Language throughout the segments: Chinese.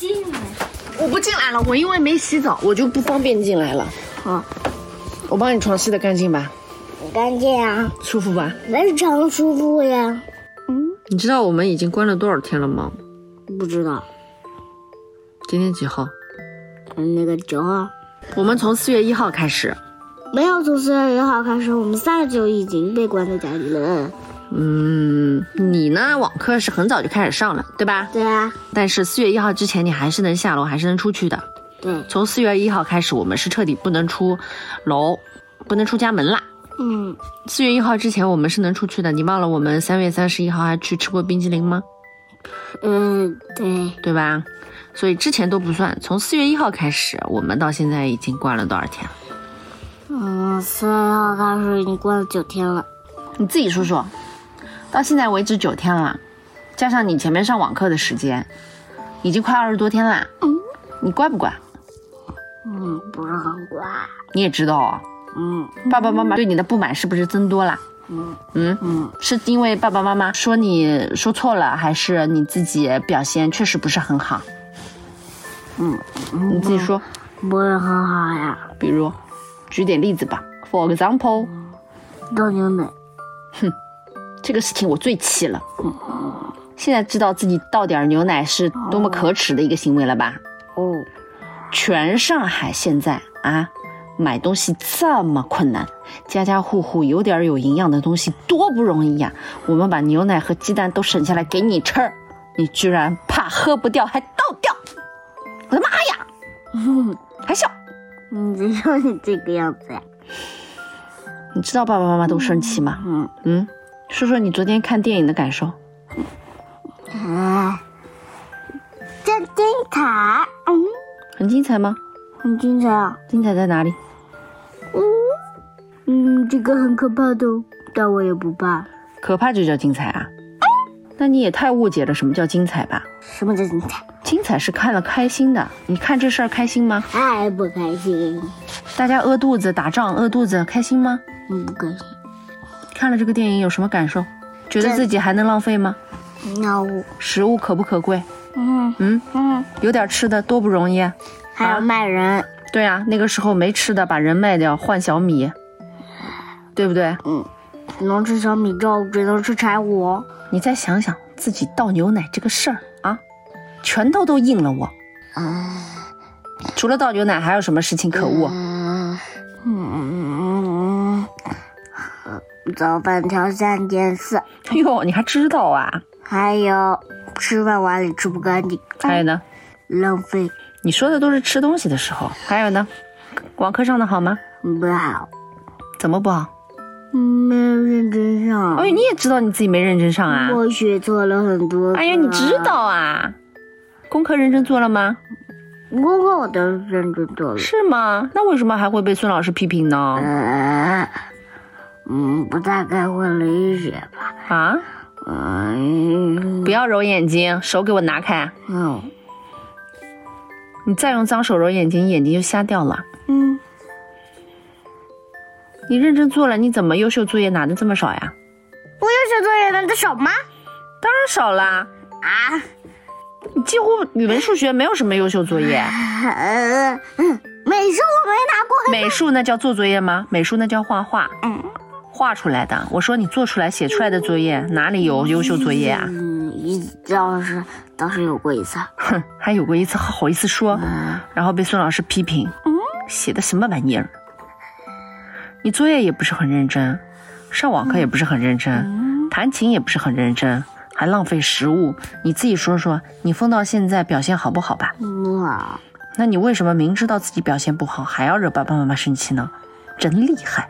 进来。我不进来了，我因为没洗澡，我就不方便进来了。好，我帮你床洗的干净吧，干净啊，舒服吧？非常舒服呀。嗯你知道我们已经关了多少天了吗？不知道，今天几号？嗯，那个九号我们从四月一号开始。没有从四月一号开始，我们三月就已经被关在家里了。嗯，你呢？网课是很早就开始上了，对吧？对啊，但是四月一号之前，你还是能下楼，还是能出去的。对，从四月一号开始，我们是彻底不能出楼，不能出家门啦。嗯，四月一号之前，我们是能出去的。你忘了我们三月三十一号还去吃过冰激凌吗？嗯，对，对吧？所以之前都不算。从四月一号开始，我们到现在已经关了多少天了？嗯，四月一号开始已经关了九天了。你自己说说，到现在为止九天了，加上你前面上网课的时间，已经快二十多天啦。嗯你乖不乖？嗯，不是很乖。你也知道哦，嗯爸爸妈妈对你的不满是不是增多了？嗯嗯，嗯，是因为爸爸妈妈说你说错了，还是你自己表现确实不是很好？嗯，你自己说，不是很好呀。比如举点例子吧。For example，倒牛奶。这个事情我最气了。现在知道自己倒点牛奶是多么可耻的一个行为了吧？哦，全上海现在啊，买东西这么困难，家家户户有点有营养的东西多不容易呀、我们把牛奶和鸡蛋都省下来给你吃，你居然怕喝不掉还倒掉！我的妈呀！嗯，还笑？你只有你这个样子呀。你知道爸爸妈妈都生气吗？嗯，嗯，说说你昨天看电影的感受。啊，真精彩。嗯，很精彩吗？很精彩啊。精彩在哪里？嗯，这个很可怕的哦，但我也不怕。可怕就叫精彩啊？那你也太误解了什么叫精彩吧？什么叫精彩？精彩是看了开心的。你看这事儿开心吗？太不开心。大家饿肚子打仗饿肚子开心吗？嗯，不开心。看了这个电影有什么感受？觉得自己还能浪费吗？那我，食物可不可贵？嗯嗯，嗯，有点吃的多不容易啊。还要卖人。对啊，那个时候没吃的，把人卖掉换小米，对不对？嗯，只能吃小米粥，只能吃柴火。你再想想自己倒牛奶这个事儿啊，拳头都硬了我。啊，除了倒牛奶，还有什么事情可恶？嗯早饭挑三件事，哟，你还知道啊？还有吃饭碗里吃不干净，还有呢？浪费你说的都是吃东西的时候，还有呢？网课上的好吗？不好。怎么不好？没有认真上。哎呦，你也知道你自己没认真上啊？我学错了很多。哎呀，你知道？啊？功课认真做了吗？功课我都认真做了。是吗？那为什么还会被孙老师批评呢？呃，嗯，不大概会了一些吧。啊！嗯不要揉眼睛，手给我拿开！嗯你再用脏手揉眼睛，眼睛就瞎掉了。嗯，你认真做了，你怎么优秀作业拿的这么少呀？我优秀作业拿的少吗？当然少啦！啊，你几乎语文、数学没有什么优秀作业。呃，嗯美术我没拿过。美术那叫做作业吗？美术那叫画画，嗯画出来的。我说你做出来、写出来的作业哪里有优秀作业啊？嗯，一倒是倒是有过一次。哼，还有过一次好意思说，嗯然后被孙老师批评，写的什么玩意儿？你作业也不是很认真，上网课也不是很认真，弹琴也不是很认真，还浪费食物。你自己说说，你疯到现在表现好不好吧？哇，那你为什么明知道自己表现不好，还要惹爸爸妈妈生气呢？真厉害！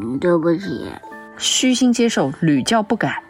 嗯对不起。虚心接受，屡教不改。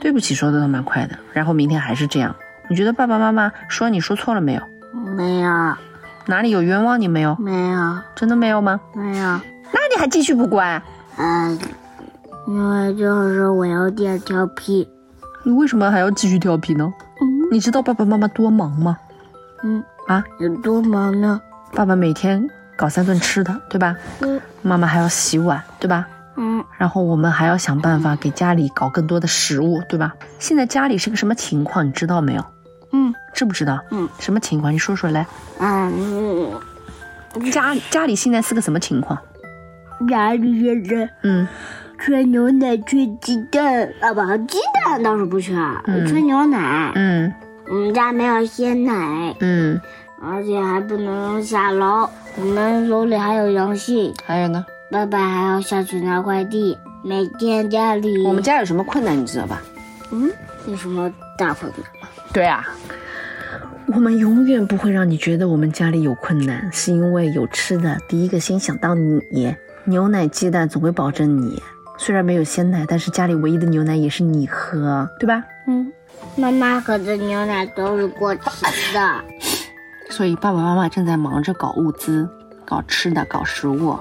对不起，说的都蛮快的，然后明天还是这样。你觉得爸爸妈妈说你说错了没有？没有，哪里有冤枉你没有？没有，真的没有吗？没有。那你还继续不乖？嗯，因为就是我有点调皮。你为什么还要继续调皮呢？嗯你知道爸爸妈妈多忙吗？嗯，啊，有多忙呢？爸爸每天搞三顿吃的，对吧？嗯妈妈还要洗碗，对吧？嗯，然后我们还要想办法给家里搞更多的食物，对吧？现在家里是个什么情况，你知道没有？嗯知不知道？嗯，什么情况？你说说来。嗯，家里家里现在是个什么情况？家里现在嗯缺牛奶、缺鸡蛋啊，不，鸡蛋倒是不缺，嗯缺牛奶。嗯我们家没有鲜奶，嗯，而且还不能下楼。我们楼里还有阳性，还有呢？爸爸还要下去拿快递。每天家里我们家有什么困难，你知道吧？嗯有什么大困难？对啊，我们永远不会让你觉得我们家里有困难，是因为有吃的，第一个先想到你。牛奶、鸡蛋总会保证你。虽然没有鲜奶，但是家里唯一的牛奶也是你喝，对吧？嗯，妈妈喝的牛奶都是过期的。所以爸爸妈妈正在忙着搞物资、搞吃的、搞食物，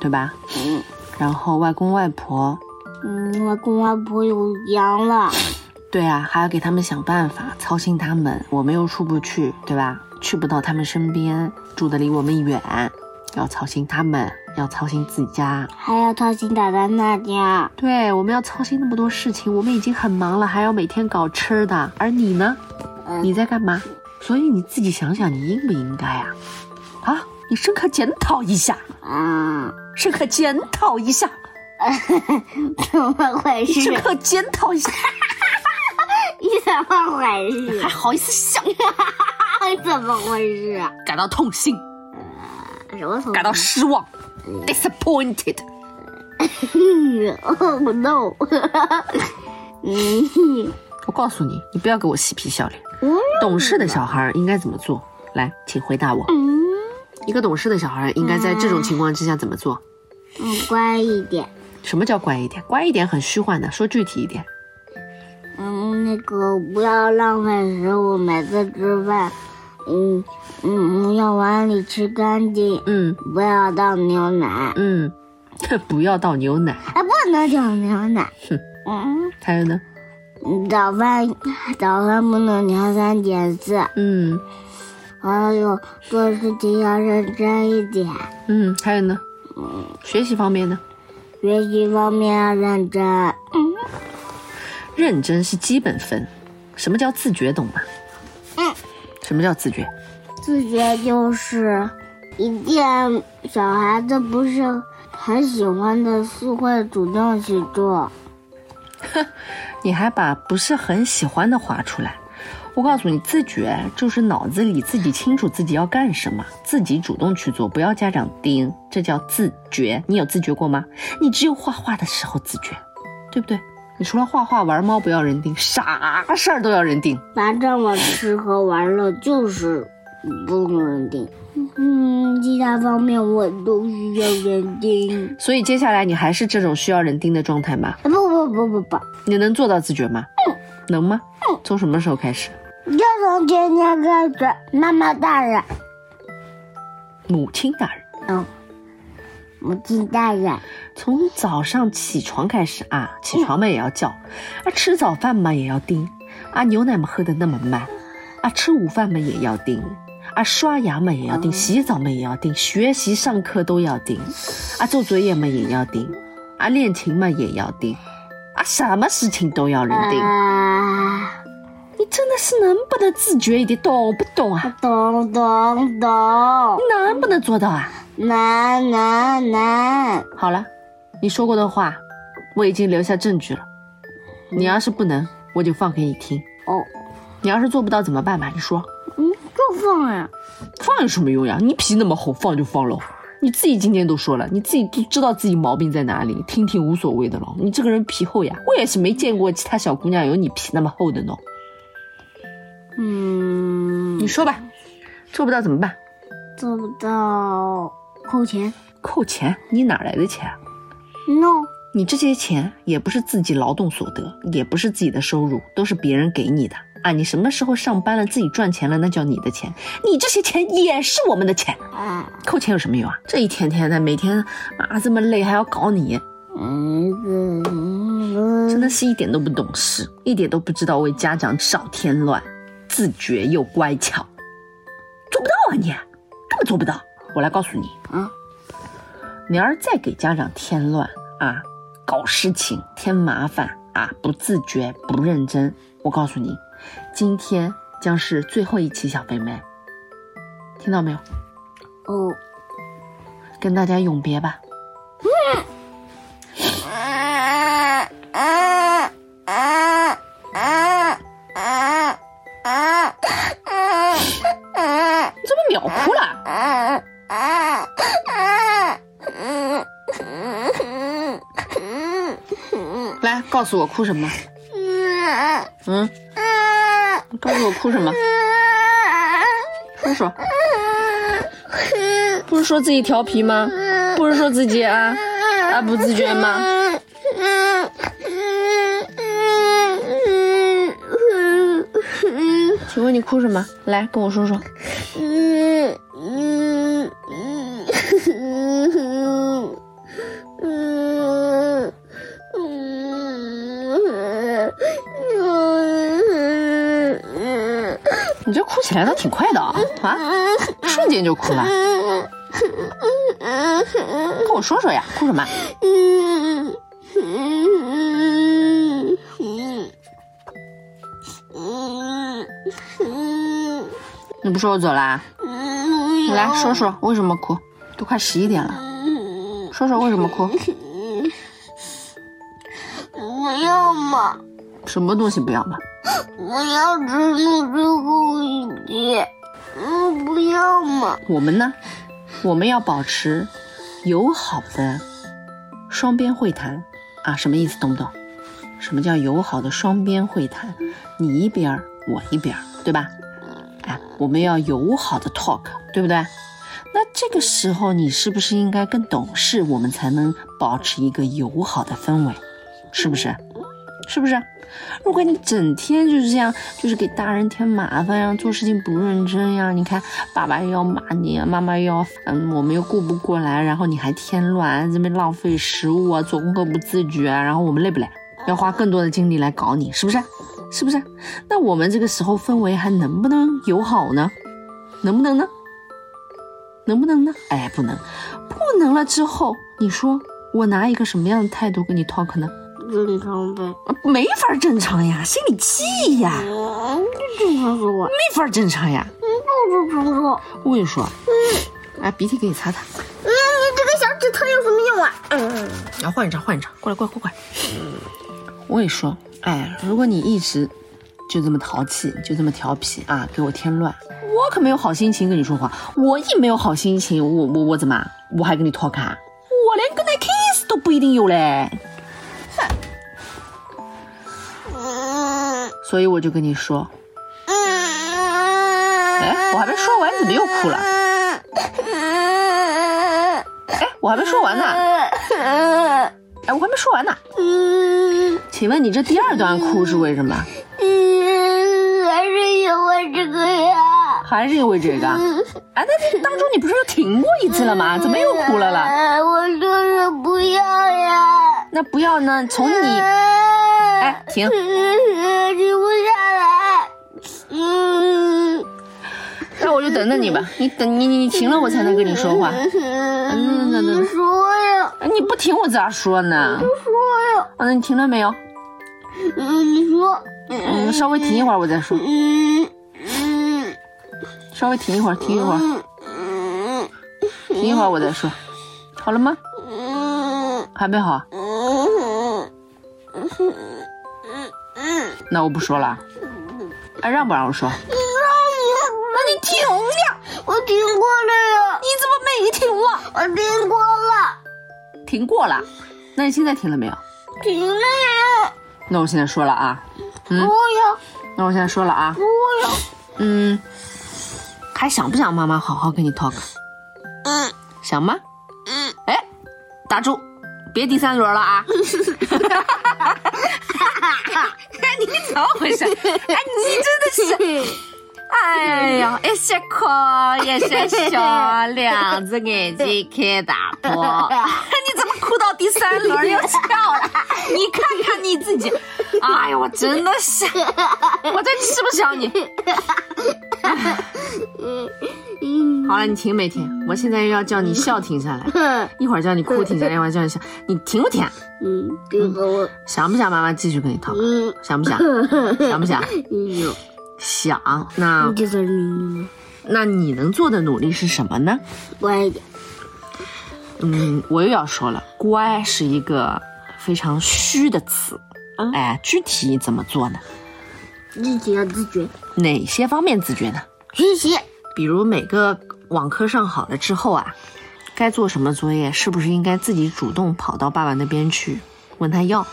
对吧？嗯然后外公外婆，嗯，外公外婆有羊了。对啊，还要给他们想办法，操心他们。我们又出不去，对吧？去不到他们身边，住的离我们远，要操心他们，要操心自己家。还要操心奶奶那家。对，我们要操心那么多事情，我们已经很忙了，还要每天搞吃的。而你呢？嗯你在干嘛？所以你自己想想，你应不应该啊？啊，你深刻检讨一下，啊，深刻检讨一下，怎么回事？深刻检讨一下，你怎么回事还？好意思想，怎么回事啊？感到痛心，什么头？感到失望，disappointed。Oh no！嗯，我告诉你，你不要给我嬉皮笑脸。我懂事的小孩应该怎么做？来，请回答我。嗯一个懂事的小孩应该在这种情况之下怎么做？嗯，乖一点。什么叫乖一点？乖一点很虚幻的，说具体一点。嗯，那个不要浪费食物，每次吃饭，嗯嗯，要碗里吃干净，嗯不要倒牛奶，嗯，不要倒牛奶。啊，不能倒牛奶。哼嗯，还有呢？早饭早饭不能挑三拣四，嗯还有做事情要认真一点，嗯，还有呢？嗯学习方面呢？学习方面要认真。嗯认真是基本分。什么叫自觉？懂吗？嗯，什么叫自觉？自觉就是一件小孩子不是很喜欢的事，会主动去做。你还把不是很喜欢的划出来。我告诉你，自觉就是脑子里自己清楚自己要干什么，自己主动去做，不要家长盯，这叫自觉。你有自觉过吗？你只有画画的时候自觉，对不对？你除了画画、玩猫不要人盯，啥事儿都要人盯。反正我吃喝玩乐就是不能盯。嗯，其他方面我都需要人盯。所以接下来你还是这种需要人盯的状态吗？不不不不不，你能做到自觉吗？能吗？从什么时候开始？就从今天开始，妈妈大人，母亲大人，嗯，母亲大人，从早上起床开始啊，起床嘛也要叫，啊吃早饭嘛也要盯，啊牛奶嘛喝的那么慢，啊吃午饭嘛也要盯，啊刷牙嘛也要盯，洗澡嘛也要盯，学习上课都要盯，啊做作业嘛也要盯，啊练琴嘛也要盯，啊什么事情都要人盯。啊，你真的是能不能自觉一点，懂不懂啊？懂懂懂，你能不能做到啊？难难难，好了，你说过的话，我已经留下证据了。你要是不能，我就放给你听。哦，你要是做不到怎么办吧？你说，嗯，就放呀。放有什么用呀？你皮那么厚，放就放喽。你自己今天都说了，你自己都知道自己毛病在哪里，听听无所谓的咯。你这个人皮厚呀，我也是没见过其他小姑娘有你皮那么厚的呢。嗯，你说吧，做不到怎么办？做不到扣钱扣钱？你哪来的钱啊？？No，你这些钱也不是自己劳动所得，也不是自己的收入，都是别人给你的啊！你什么时候上班了，自己赚钱了，那叫你的钱。你这些钱也是我们的钱，啊，扣钱有什么用啊？这一天天的，每天啊这么累，还要搞你，真的是一点都不懂事，一点都不知道为家长少添乱，自觉又乖巧，做不到啊你，根本做不到。我来告诉你，啊，你要是再给家长添乱啊，搞事情、添麻烦啊，不自觉、不认真。我告诉你，今天将是最后一期小肥妹，听到没有？哦，跟大家永别吧。你怎么秒哭了？来，告诉我哭什么？嗯，你告诉我哭什么？说说。不是说自己调皮吗？不是说自己啊啊不自觉吗？请问你哭什么？来跟我说说。起来倒挺快的啊啊，瞬间就哭了。跟我说说呀，哭什么？你不说我走啦？你来说说为什么哭？都快十一点了，说说为什么哭？不要嘛！什么东西不要嘛？我要吃那最后一节。嗯，不要嘛！我们呢？我们要保持友好的双边会谈啊，什么意思？懂不懂？什么叫友好的双边会谈？你一边，我一边，对吧？哎，我们要友好的 talk，对不对？那这个时候你是不是应该更懂事，我们才能保持一个友好的氛围，是不是？是不是？如果你整天就是这样，就是给大人添麻烦呀，做事情不认真呀，你看爸爸又要骂你，妈妈又要，嗯，我们又顾不过来，然后你还添乱，这边浪费食物啊，做功课不自觉，然后我们累不累？要花更多的精力来搞你，是不是？是不是？那我们这个时候氛围还能不能友好呢？能不能呢？能不能呢？哎，不能，不能了之后，你说我拿一个什么样的态度跟你 talk 呢？正常呗，没法正常呀，心里气呀。嗯，正常说话，没法正常呀。嗯，不正常说。我跟你说，嗯，哎，鼻涕给你擦擦。嗯，你这个小指头有什么用啊？嗯，要换一张，换一张，过来，过来，过来。嗯，我跟你说，哎，如果你一直就这么淘气，就这么调皮啊，给我添乱，我可没有好心情跟你说话。我一没有好心情，我我我怎么，我还跟你 talk 啊？我连跟他 kiss 都不一定有嘞。所以我就跟你说，哎，我还没说完，怎么又哭了？哎，我还没说完呢。哎，我还没说完呢。请问你这第二段哭是为什么？嗯，还是因为这个呀。还是因为这个？哎，那当中你不是又停过一次了吗？怎么又哭了了？我就是不要呀。那不要呢？从你。哎，停！停不下来。嗯，那我就等等你吧。你等你你停了，我才能跟你说话。嗯，你说呀。你不停，我咋说呢？你说呀。嗯你停了没有？嗯，你说。嗯，稍微停一会儿，我再说。嗯嗯。稍微停一会儿，停一会儿。嗯。停一会儿，我再说。好了吗？嗯。还没好。嗯。那我不说了，哎，让不让我说？让你，那你停呀！我停过了呀。你怎么没停了？我停过了。停过了？那你现在停了没有？停了呀。那我现在说了啊。嗯。不要。那我现在说了啊。不要。嗯。还想不想妈妈好好跟你 talk？嗯。想吗？嗯。哎，打住，别第三轮了啊。哎，你怎么回事？哎，你真的是，哎呀，一些哭一些笑，两只眼睛开大破。第三轮又笑 了？你看看你自己，哎呀，我真的是，我真吃不消你。好了，你停没停？我现在要叫你笑停下来，一会儿叫你哭停下来，一会儿叫你笑，你停不停？嗯，这个我，想不想妈妈继续跟你讨论？嗯，想不想？想不想？想。那那你能做的努力是什么呢？乖一点，嗯，我又要说了，乖是一个非常虚的词。嗯哎，具体怎么做呢？自己要自觉，哪些方面自觉呢？学习，比如每个网课上好了之后啊，该做什么作业，是不是应该自己主动跑到爸爸那边去问他要，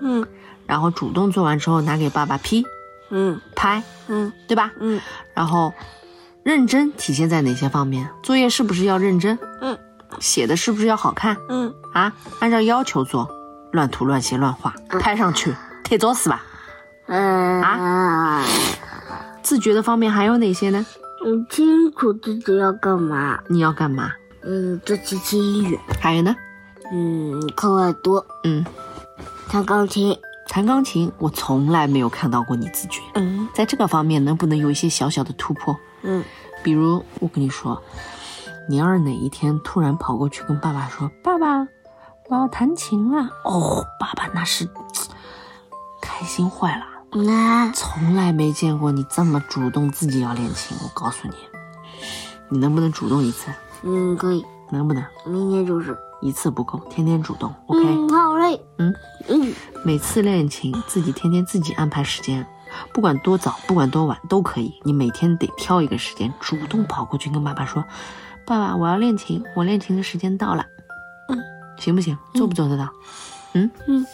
嗯然后主动做完之后拿给爸爸批嗯拍，嗯对吧？嗯然后认真体现在哪些方面？作业是不是要认真？嗯写的是不是要好看嗯啊？按照要求做，乱涂乱写乱画，拍上去贴作死吧。嗯啊自觉的方面还有哪些呢？嗯，清楚自己要干嘛，你要干嘛？嗯，做机器音乐，还有呢？嗯，课外读，嗯，弹钢琴，弹钢琴，我从来没有看到过你自觉。嗯在这个方面，能不能有一些小小的突破？嗯比如，我跟你说，你要是哪一天突然跑过去跟爸爸说：“爸爸，我要弹琴了。”哦，爸爸那是开心坏了，那从来没见过你这么主动自己要练琴。我告诉你，你能不能主动一次？嗯可以，能不能？明天就是一次不够，天天主动，OK？、嗯，好嘞，嗯嗯每次练琴，自己天天自己安排时间，不管多早，不管多晚都可以。你每天得挑一个时间，主动跑过去跟爸爸说：“爸爸，我要练琴，我练琴的时间到了。”嗯，行不行？做不做得到？嗯嗯，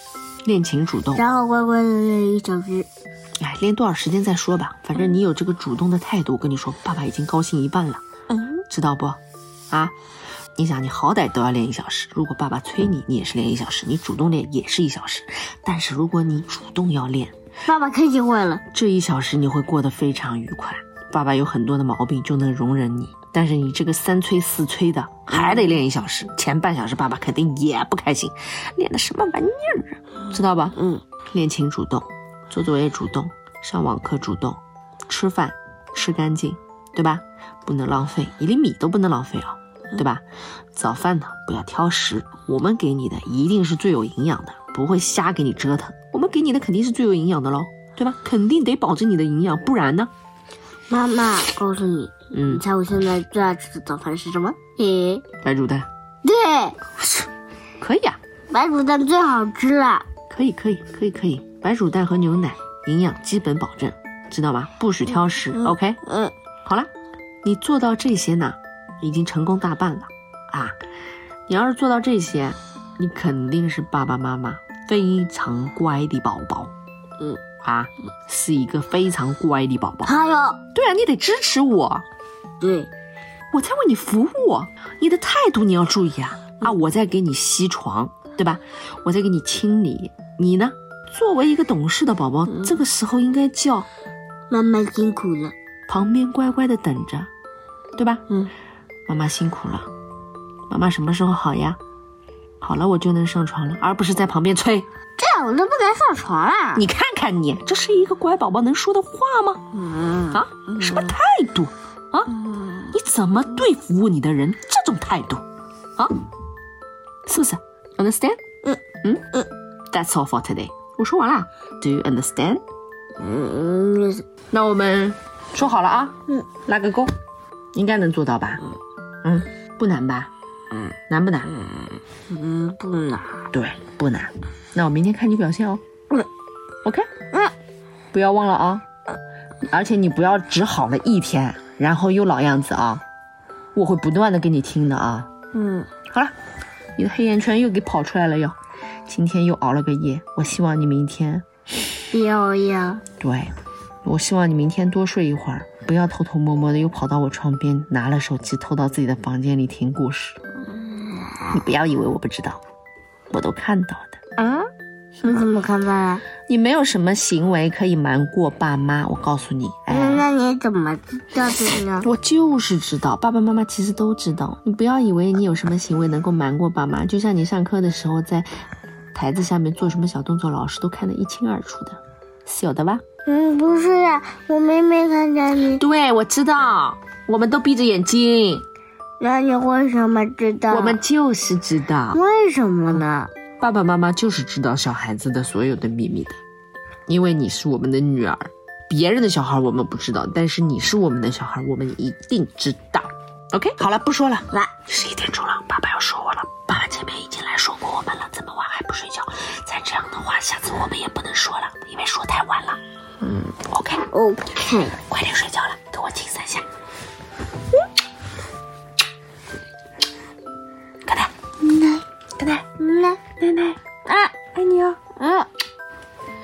练琴主动，然后乖乖的练一小时，哎，练多少时间再说吧。反正你有这个主动的态度，我跟你说，爸爸已经高兴一半了，嗯知道不？啊，你想，你好歹都要练一小时。如果爸爸催你，你也是练一小时；你主动练也是一小时。但是如果你主动要练，爸爸开心坏了，这一小时你会过得非常愉快。爸爸有很多的毛病就能容忍你，但是你这个三催四催的还得练一小时，前半小时爸爸肯定也不开心，练的什么玩意儿啊？知道吧？嗯练琴主动，做作业主动，上网课主动，吃饭吃干净，对吧？不能浪费，一粒米都不能浪费啊，对吧？早饭呢不要挑食，我们给你的一定是最有营养的，不会瞎给你折腾。我们给你的肯定是最有营养的喽，对吧？肯定得保证你的营养，不然呢？妈妈，告诉你，嗯。你，猜我现在最爱吃的早饭是什么？诶，白煮蛋。对，可以啊，白煮蛋最好吃了。可以，可以，可以，可以，白煮蛋和牛奶营养基本保证，知道吗？不许挑食、嗯 o k 嗯。好了，你做到这些呢，已经成功大半了。啊！你要是做到这些，你肯定是爸爸妈妈非常乖的宝宝。嗯，啊，是一个非常乖的宝宝。还有，对啊，你得支持我，对，我在为你服务，你的态度你要注意啊啊！我在给你吸床，对吧？我在给你清理，你呢？作为一个懂事的宝宝，这个时候应该叫妈妈辛苦了。旁边乖乖的等着，对吧？嗯，妈妈辛苦了，妈妈什么时候好呀？好了，我就能上床了，而不是在旁边催。我就不敢上床了。你看看你，这是一个乖宝宝能说的话吗？嗯啊，什么态度啊？嗯你怎么对服务你的人这种态度啊？是不是？Understand？嗯嗯嗯，That's all for today。我说完了，Do you understand？嗯那我们说好了啊，嗯，拉个勾，应该能做到吧？嗯，不难吧？嗯难不难？嗯，不难。对，不难。那我明天看你表现哦。嗯，OK。嗯，不要忘了啊。而且你不要只好了一天，然后又老样子啊。我会不断的给你听的啊。嗯好了，你的黑眼圈又给跑出来了哟。今天又熬了个夜，我希望你明天，要呀。对，我希望你明天多睡一会儿，不要偷偷摸摸的又跑到我床边拿了手机偷到自己的房间里听故事。你不要以为我不知道，我都看到的。啊？你怎么看出来？你没有什么行为可以瞒过爸妈，我告诉你。那哎，那你怎么知道的呢？我就是知道，爸爸妈妈其实都知道。你不要以为你有什么行为能够瞒过爸妈，就像你上课的时候在台子下面做什么小动作，老师都看得一清二楚的，是有的吧？嗯，不是呀，我明明看见你，对，我知道，我们都闭着眼睛，那你为什么知道？我们就是知道。为什么呢？爸爸妈妈就是知道小孩子的所有的秘密的，因为你是我们的女儿，别人的小孩我们不知道，但是你是我们的小孩，我们一定知道。OK，好了，不说了。来，十一点钟了，爸爸要说我了。爸爸前面已经来说过我们了，这么晚还不睡觉，再这样的话，下次我们也不能说了，因为说太晚了。嗯，OK，OK，快点睡觉了，跟我亲三下。奶，奶哥奶，奶奶奶，啊，爱你哦，嗯。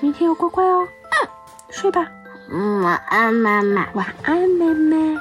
明天要乖乖哦。嗯，睡吧，嗯，晚安，妈妈。晚安，妹妹。